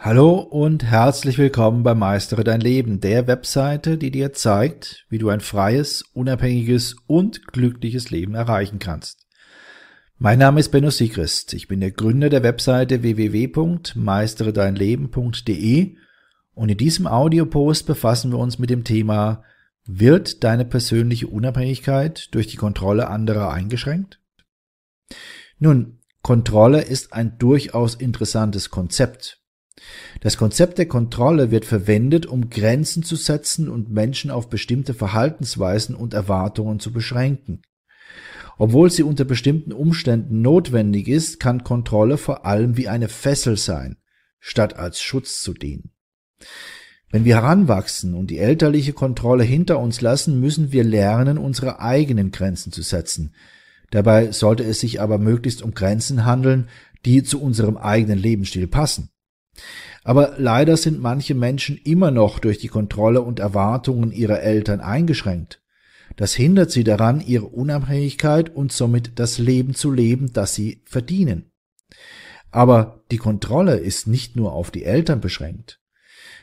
Hallo und herzlich willkommen bei Meistere dein Leben, der Webseite, die dir zeigt, wie du ein freies, unabhängiges und glückliches Leben erreichen kannst. Mein Name ist Benno Siegrist. Ich bin der Gründer der Webseite www.meisteredeinleben.de und in diesem Audiopost befassen wir uns mit dem Thema Wird deine persönliche Unabhängigkeit durch die Kontrolle anderer eingeschränkt? Nun, Kontrolle ist ein durchaus interessantes Konzept. Das Konzept der Kontrolle wird verwendet, um Grenzen zu setzen und Menschen auf bestimmte Verhaltensweisen und Erwartungen zu beschränken. Obwohl sie unter bestimmten Umständen notwendig ist, kann Kontrolle vor allem wie eine Fessel sein, statt als Schutz zu dienen. Wenn wir heranwachsen und die elterliche Kontrolle hinter uns lassen, müssen wir lernen, unsere eigenen Grenzen zu setzen. Dabei sollte es sich aber möglichst um Grenzen handeln, die zu unserem eigenen Lebensstil passen. Aber leider sind manche Menschen immer noch durch die Kontrolle und Erwartungen ihrer Eltern eingeschränkt. Das hindert sie daran, ihre Unabhängigkeit und somit das Leben zu leben, das sie verdienen. Aber die Kontrolle ist nicht nur auf die Eltern beschränkt.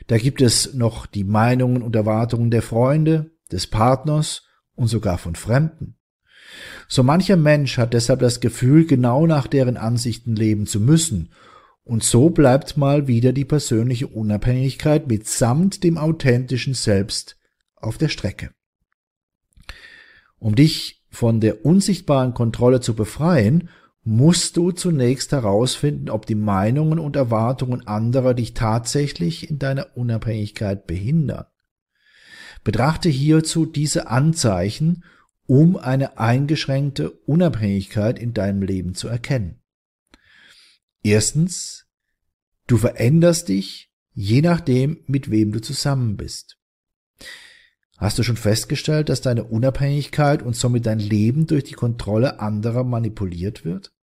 Da gibt es noch die Meinungen und Erwartungen der Freunde, des Partners und sogar von Fremden. So mancher Mensch hat deshalb das Gefühl, genau nach deren Ansichten leben zu müssen und so bleibt mal wieder die persönliche Unabhängigkeit mitsamt dem authentischen Selbst auf der Strecke. Um dich von der unsichtbaren Kontrolle zu befreien, musst du zunächst herausfinden, ob die Meinungen und Erwartungen anderer dich tatsächlich in deiner Unabhängigkeit behindern. Betrachte hierzu diese Anzeichen, um eine eingeschränkte Unabhängigkeit in deinem Leben zu erkennen. Erstens, du veränderst dich, je nachdem, mit wem du zusammen bist. Hast du schon festgestellt, dass deine Unabhängigkeit und somit dein Leben durch die Kontrolle anderer manipuliert wird?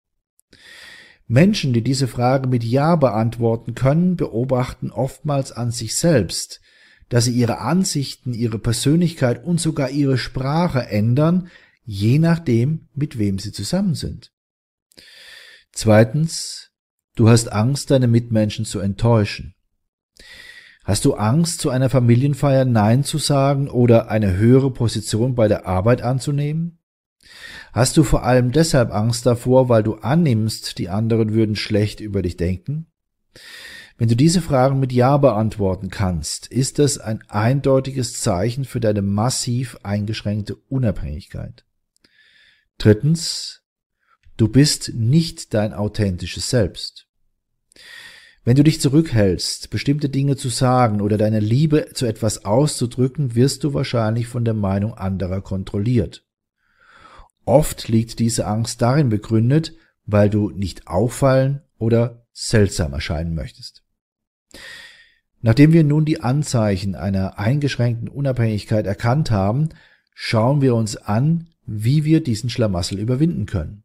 Menschen, die diese Frage mit Ja beantworten können, beobachten oftmals an sich selbst, dass sie ihre Ansichten, ihre Persönlichkeit und sogar ihre Sprache ändern, je nachdem, mit wem sie zusammen sind. Zweitens, Du hast Angst, deine Mitmenschen zu enttäuschen. Hast du Angst, zu einer Familienfeier Nein zu sagen oder eine höhere Position bei der Arbeit anzunehmen? Hast du vor allem deshalb Angst davor, weil du annimmst, die anderen würden schlecht über dich denken? Wenn du diese Fragen mit Ja beantworten kannst, ist das ein eindeutiges Zeichen für deine massiv eingeschränkte Unabhängigkeit. Drittens, Du bist nicht dein authentisches Selbst. Wenn du dich zurückhältst, bestimmte Dinge zu sagen oder deine Liebe zu etwas auszudrücken, wirst du wahrscheinlich von der Meinung anderer kontrolliert. Oft liegt diese Angst darin begründet, weil du nicht auffallen oder seltsam erscheinen möchtest. Nachdem wir nun die Anzeichen einer eingeschränkten Unabhängigkeit erkannt haben, schauen wir uns an, wie wir diesen Schlamassel überwinden können.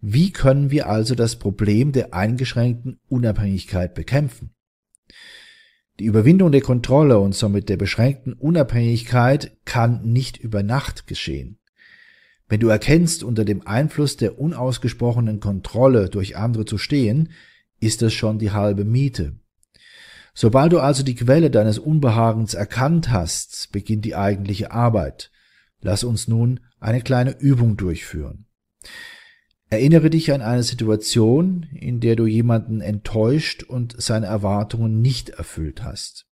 Wie können wir also das Problem der eingeschränkten Unabhängigkeit bekämpfen? Die Überwindung der Kontrolle und somit der beschränkten Unabhängigkeit kann nicht über Nacht geschehen. Wenn du erkennst, unter dem Einfluss der unausgesprochenen Kontrolle durch andere zu stehen, ist das schon die halbe Miete. Sobald du also die Quelle deines Unbehagens erkannt hast, beginnt die eigentliche Arbeit. Lass uns nun eine kleine Übung durchführen. Erinnere dich an eine Situation, in der du jemanden enttäuscht und seine Erwartungen nicht erfüllt hast.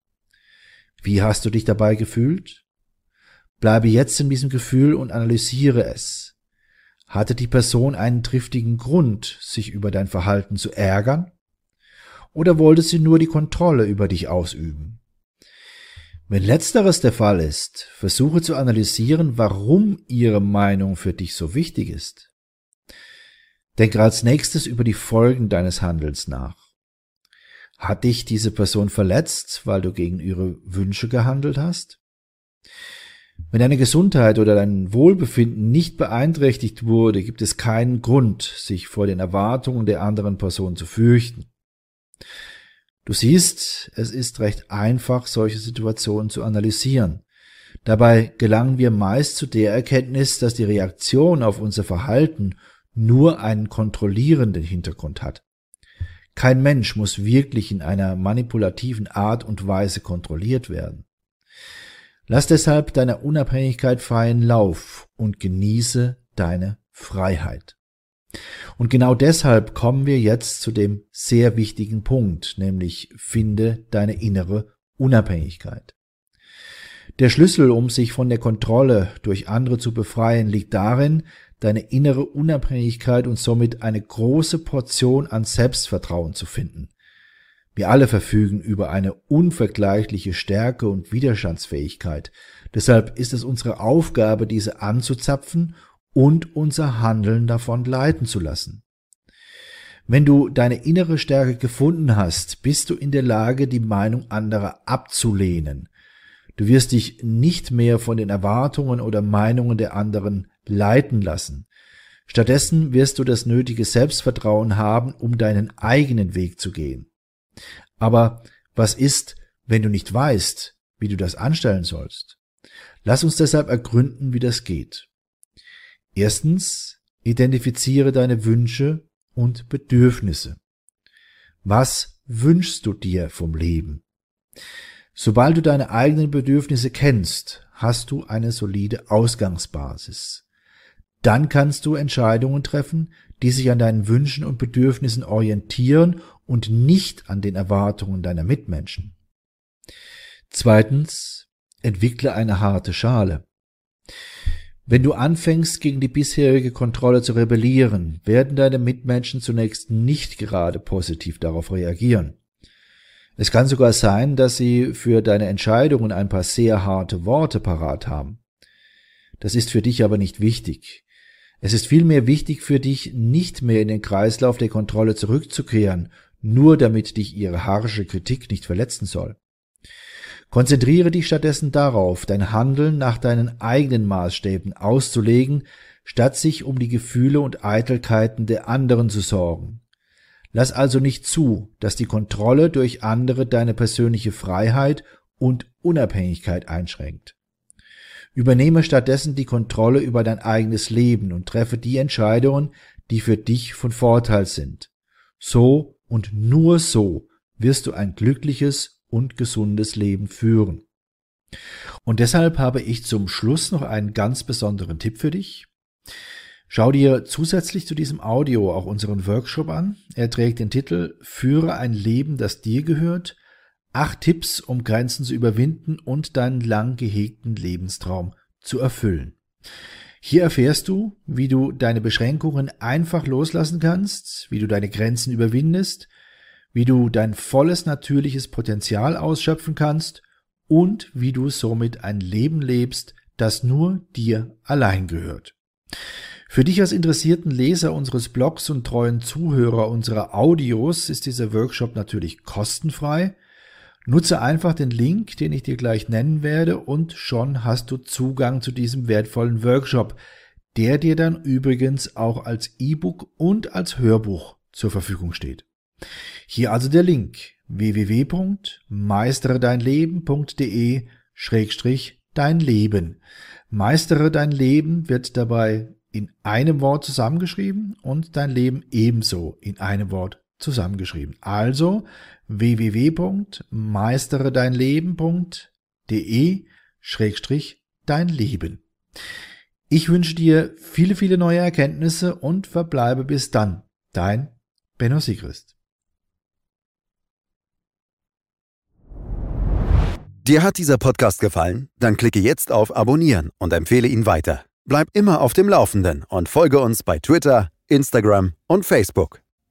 Wie hast du dich dabei gefühlt? Bleibe jetzt in diesem Gefühl und analysiere es. Hatte die Person einen triftigen Grund, sich über dein Verhalten zu ärgern? Oder wollte sie nur die Kontrolle über dich ausüben? Wenn letzteres der Fall ist, versuche zu analysieren, warum ihre Meinung für dich so wichtig ist. Denke als nächstes über die Folgen deines Handelns nach. Hat dich diese Person verletzt, weil du gegen ihre Wünsche gehandelt hast? Wenn deine Gesundheit oder dein Wohlbefinden nicht beeinträchtigt wurde, gibt es keinen Grund, sich vor den Erwartungen der anderen Person zu fürchten. Du siehst, es ist recht einfach, solche Situationen zu analysieren. Dabei gelangen wir meist zu der Erkenntnis, dass die Reaktion auf unser Verhalten nur einen kontrollierenden Hintergrund hat. Kein Mensch muss wirklich in einer manipulativen Art und Weise kontrolliert werden. Lass deshalb deiner Unabhängigkeit freien Lauf und genieße deine Freiheit. Und genau deshalb kommen wir jetzt zu dem sehr wichtigen Punkt, nämlich finde deine innere Unabhängigkeit. Der Schlüssel, um sich von der Kontrolle durch andere zu befreien, liegt darin, deine innere Unabhängigkeit und somit eine große Portion an Selbstvertrauen zu finden. Wir alle verfügen über eine unvergleichliche Stärke und Widerstandsfähigkeit. Deshalb ist es unsere Aufgabe, diese anzuzapfen und unser Handeln davon leiten zu lassen. Wenn du deine innere Stärke gefunden hast, bist du in der Lage, die Meinung anderer abzulehnen. Du wirst dich nicht mehr von den Erwartungen oder Meinungen der anderen leiten lassen. Stattdessen wirst du das nötige Selbstvertrauen haben, um deinen eigenen Weg zu gehen. Aber was ist, wenn du nicht weißt, wie du das anstellen sollst? Lass uns deshalb ergründen, wie das geht. Erstens, identifiziere deine Wünsche und Bedürfnisse. Was wünschst du dir vom Leben? Sobald du deine eigenen Bedürfnisse kennst, hast du eine solide Ausgangsbasis. Dann kannst du Entscheidungen treffen, die sich an deinen Wünschen und Bedürfnissen orientieren und nicht an den Erwartungen deiner Mitmenschen. Zweitens, entwickle eine harte Schale. Wenn du anfängst, gegen die bisherige Kontrolle zu rebellieren, werden deine Mitmenschen zunächst nicht gerade positiv darauf reagieren. Es kann sogar sein, dass sie für deine Entscheidungen ein paar sehr harte Worte parat haben. Das ist für dich aber nicht wichtig. Es ist vielmehr wichtig für dich, nicht mehr in den Kreislauf der Kontrolle zurückzukehren, nur damit dich ihre harsche Kritik nicht verletzen soll. Konzentriere dich stattdessen darauf, dein Handeln nach deinen eigenen Maßstäben auszulegen, statt sich um die Gefühle und Eitelkeiten der anderen zu sorgen. Lass also nicht zu, dass die Kontrolle durch andere deine persönliche Freiheit und Unabhängigkeit einschränkt. Übernehme stattdessen die Kontrolle über dein eigenes Leben und treffe die Entscheidungen, die für dich von Vorteil sind. So und nur so wirst du ein glückliches und gesundes Leben führen. Und deshalb habe ich zum Schluss noch einen ganz besonderen Tipp für dich. Schau dir zusätzlich zu diesem Audio auch unseren Workshop an. Er trägt den Titel Führe ein Leben, das dir gehört. Acht Tipps, um Grenzen zu überwinden und deinen lang gehegten Lebenstraum zu erfüllen. Hier erfährst du, wie du deine Beschränkungen einfach loslassen kannst, wie du deine Grenzen überwindest, wie du dein volles natürliches Potenzial ausschöpfen kannst und wie du somit ein Leben lebst, das nur dir allein gehört. Für dich als interessierten Leser unseres Blogs und treuen Zuhörer unserer Audios ist dieser Workshop natürlich kostenfrei. Nutze einfach den Link, den ich dir gleich nennen werde, und schon hast du Zugang zu diesem wertvollen Workshop, der dir dann übrigens auch als E-Book und als Hörbuch zur Verfügung steht. Hier also der Link www.meisteredeinleben.de Schrägstrich dein Leben. Meistere dein Leben wird dabei in einem Wort zusammengeschrieben und dein Leben ebenso in einem Wort zusammengeschrieben. Also www.meisteredeinleben.de Schrägstrich dein Leben. Ich wünsche dir viele, viele neue Erkenntnisse und verbleibe bis dann. Dein Benno Sigrist. Dir hat dieser Podcast gefallen? Dann klicke jetzt auf Abonnieren und empfehle ihn weiter. Bleib immer auf dem Laufenden und folge uns bei Twitter, Instagram und Facebook.